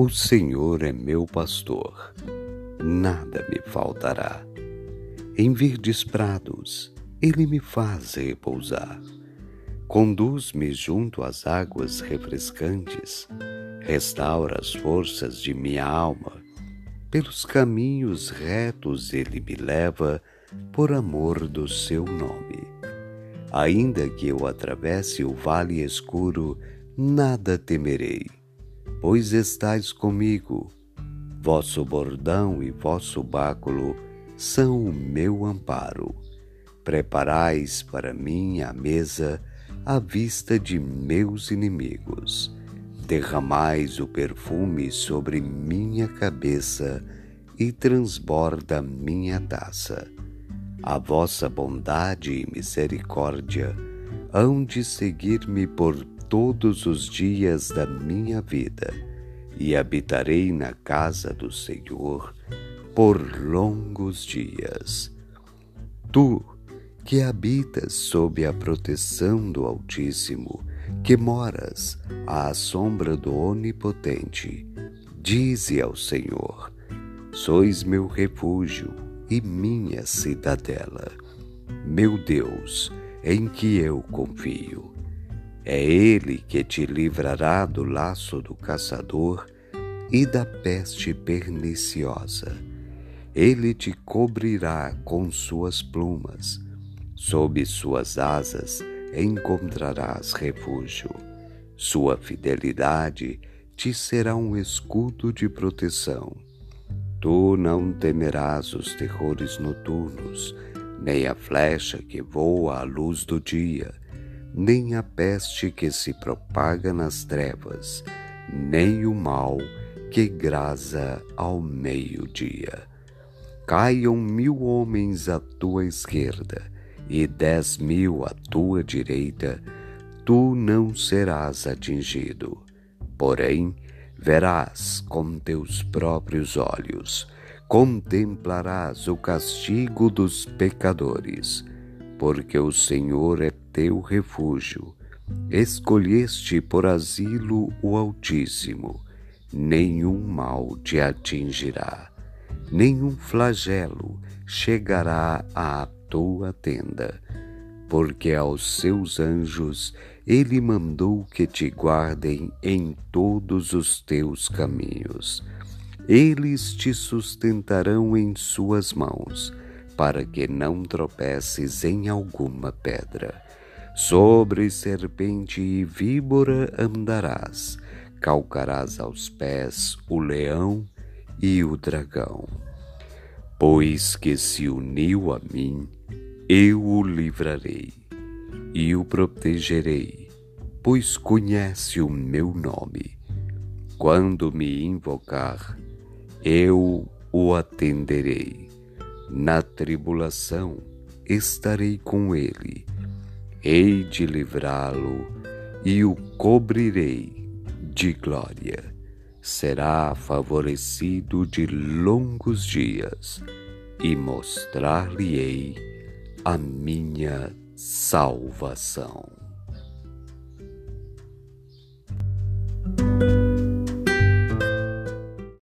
O Senhor é meu pastor, nada me faltará. Em verdes prados, ele me faz repousar. Conduz-me junto às águas refrescantes, restaura as forças de minha alma. Pelos caminhos retos ele me leva, por amor do seu nome. Ainda que eu atravesse o vale escuro, nada temerei, pois estais comigo. Vosso bordão e vosso báculo são o meu amparo. Preparais para mim a mesa à vista de meus inimigos. Derramais o perfume sobre minha cabeça e transborda minha taça. A vossa bondade e misericórdia hão de seguir-me por todos os dias da minha vida, e habitarei na casa do Senhor por longos dias. Tu, que habitas sob a proteção do Altíssimo, que moras à sombra do Onipotente, dize ao Senhor: Sois meu refúgio e minha cidadela, meu Deus, em que eu confio. É Ele que te livrará do laço do caçador e da peste perniciosa ele te cobrirá com suas plumas, sob suas asas encontrarás refúgio. Sua fidelidade te será um escudo de proteção. Tu não temerás os terrores noturnos, nem a flecha que voa à luz do dia, nem a peste que se propaga nas trevas, nem o mal que grasa ao meio-dia caiam mil homens à tua esquerda e dez mil à tua direita, tu não serás atingido. Porém, verás com teus próprios olhos, contemplarás o castigo dos pecadores, porque o Senhor é teu refúgio. Escolheste por asilo o Altíssimo, nenhum mal te atingirá nenhum flagelo chegará à tua tenda, porque aos seus anjos ele mandou que te guardem em todos os teus caminhos. Eles te sustentarão em suas mãos, para que não tropeces em alguma pedra. Sobre serpente e víbora andarás, calcarás aos pés o leão e o dragão. Pois que se uniu a mim, eu o livrarei e o protegerei, pois conhece o meu nome. Quando me invocar, eu o atenderei. Na tribulação estarei com ele, hei de livrá-lo e o cobrirei de glória será favorecido de longos dias e mostrar-lhe-ei a minha salvação.